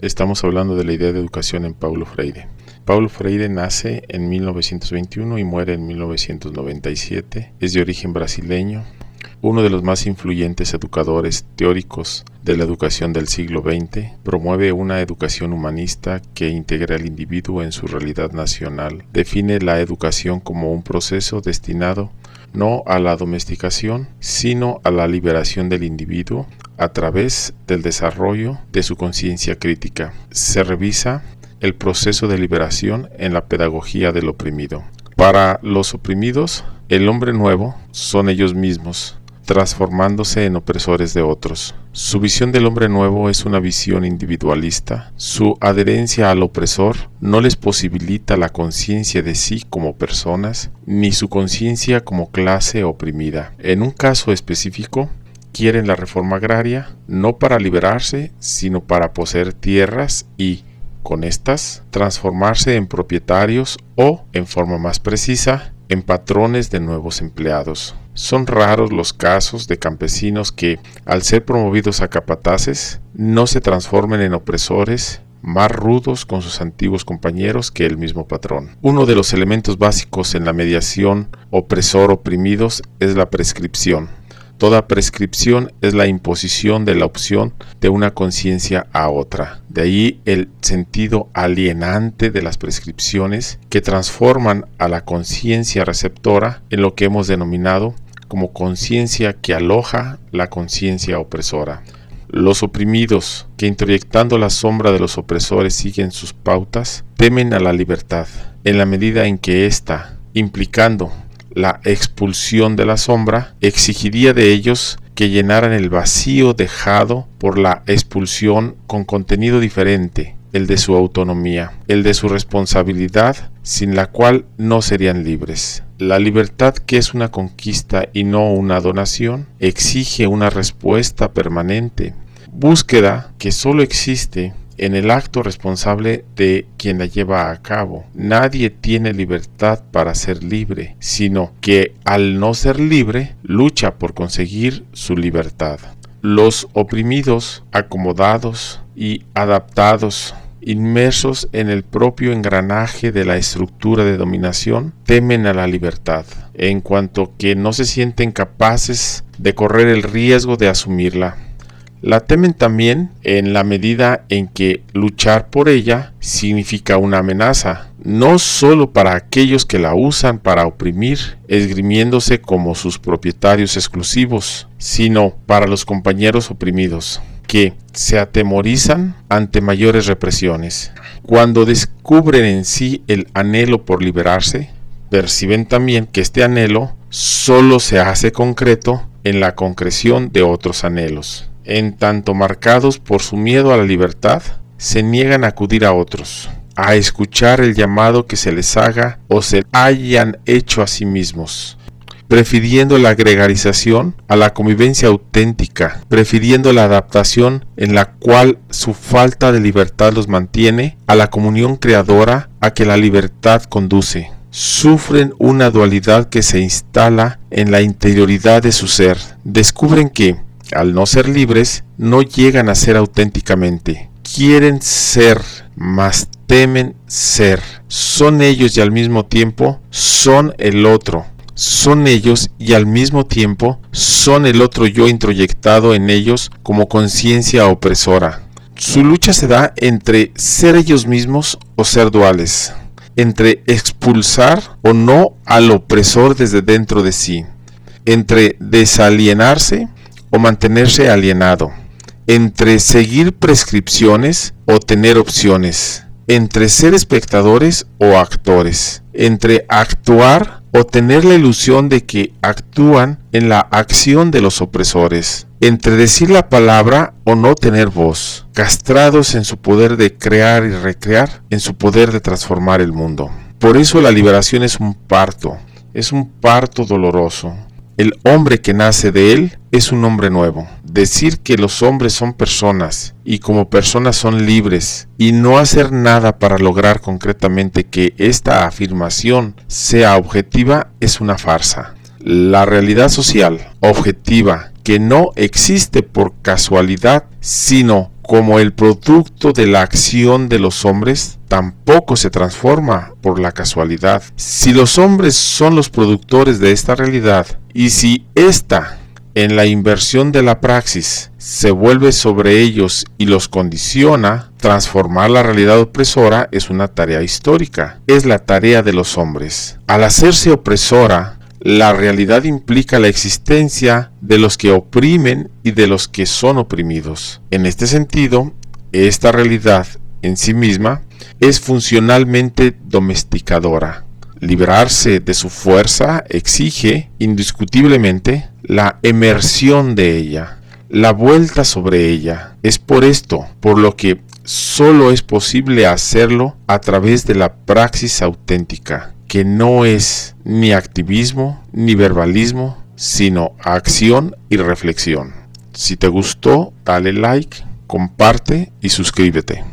Estamos hablando de la idea de educación en Paulo Freire. Paulo Freire nace en 1921 y muere en 1997. Es de origen brasileño, uno de los más influyentes educadores teóricos de la educación del siglo XX, promueve una educación humanista que integra al individuo en su realidad nacional. Define la educación como un proceso destinado no a la domesticación, sino a la liberación del individuo a través del desarrollo de su conciencia crítica. Se revisa el proceso de liberación en la pedagogía del oprimido. Para los oprimidos, el hombre nuevo son ellos mismos, transformándose en opresores de otros. Su visión del hombre nuevo es una visión individualista. Su adherencia al opresor no les posibilita la conciencia de sí como personas, ni su conciencia como clase oprimida. En un caso específico, quieren la reforma agraria no para liberarse, sino para poseer tierras y, con estas, transformarse en propietarios o, en forma más precisa, en patrones de nuevos empleados. Son raros los casos de campesinos que, al ser promovidos a capataces, no se transformen en opresores más rudos con sus antiguos compañeros que el mismo patrón. Uno de los elementos básicos en la mediación opresor-oprimidos es la prescripción. Toda prescripción es la imposición de la opción de una conciencia a otra. De ahí el sentido alienante de las prescripciones que transforman a la conciencia receptora en lo que hemos denominado como conciencia que aloja la conciencia opresora. Los oprimidos, que introyectando la sombra de los opresores siguen sus pautas, temen a la libertad, en la medida en que ésta, implicando la expulsión de la sombra exigiría de ellos que llenaran el vacío dejado por la expulsión con contenido diferente, el de su autonomía, el de su responsabilidad, sin la cual no serían libres. La libertad, que es una conquista y no una donación, exige una respuesta permanente, búsqueda que solo existe en el acto responsable de quien la lleva a cabo. Nadie tiene libertad para ser libre, sino que al no ser libre lucha por conseguir su libertad. Los oprimidos, acomodados y adaptados inmersos en el propio engranaje de la estructura de dominación, temen a la libertad, en cuanto que no se sienten capaces de correr el riesgo de asumirla. La temen también en la medida en que luchar por ella significa una amenaza, no solo para aquellos que la usan para oprimir, esgrimiéndose como sus propietarios exclusivos, sino para los compañeros oprimidos, que se atemorizan ante mayores represiones. Cuando descubren en sí el anhelo por liberarse, perciben también que este anhelo solo se hace concreto en la concreción de otros anhelos en tanto marcados por su miedo a la libertad, se niegan a acudir a otros, a escuchar el llamado que se les haga o se hayan hecho a sí mismos, prefiriendo la gregarización a la convivencia auténtica, prefiriendo la adaptación en la cual su falta de libertad los mantiene, a la comunión creadora a que la libertad conduce. Sufren una dualidad que se instala en la interioridad de su ser. Descubren que, al no ser libres, no llegan a ser auténticamente. Quieren ser, mas temen ser. Son ellos y al mismo tiempo son el otro. Son ellos y al mismo tiempo son el otro yo introyectado en ellos como conciencia opresora. Su lucha se da entre ser ellos mismos o ser duales, entre expulsar o no al opresor desde dentro de sí, entre desalienarse o mantenerse alienado, entre seguir prescripciones o tener opciones, entre ser espectadores o actores, entre actuar o tener la ilusión de que actúan en la acción de los opresores, entre decir la palabra o no tener voz, castrados en su poder de crear y recrear, en su poder de transformar el mundo. Por eso la liberación es un parto, es un parto doloroso, el hombre que nace de él es un hombre nuevo. Decir que los hombres son personas y como personas son libres y no hacer nada para lograr concretamente que esta afirmación sea objetiva es una farsa. La realidad social objetiva que no existe por casualidad, sino como el producto de la acción de los hombres, tampoco se transforma por la casualidad. Si los hombres son los productores de esta realidad y si ésta en la inversión de la praxis se vuelve sobre ellos y los condiciona, transformar la realidad opresora es una tarea histórica, es la tarea de los hombres. Al hacerse opresora, la realidad implica la existencia de los que oprimen y de los que son oprimidos. En este sentido, esta realidad en sí misma es funcionalmente domesticadora. Liberarse de su fuerza exige indiscutiblemente la emersión de ella, la vuelta sobre ella. Es por esto por lo que solo es posible hacerlo a través de la praxis auténtica, que no es ni activismo ni verbalismo, sino acción y reflexión. Si te gustó, dale like, comparte y suscríbete.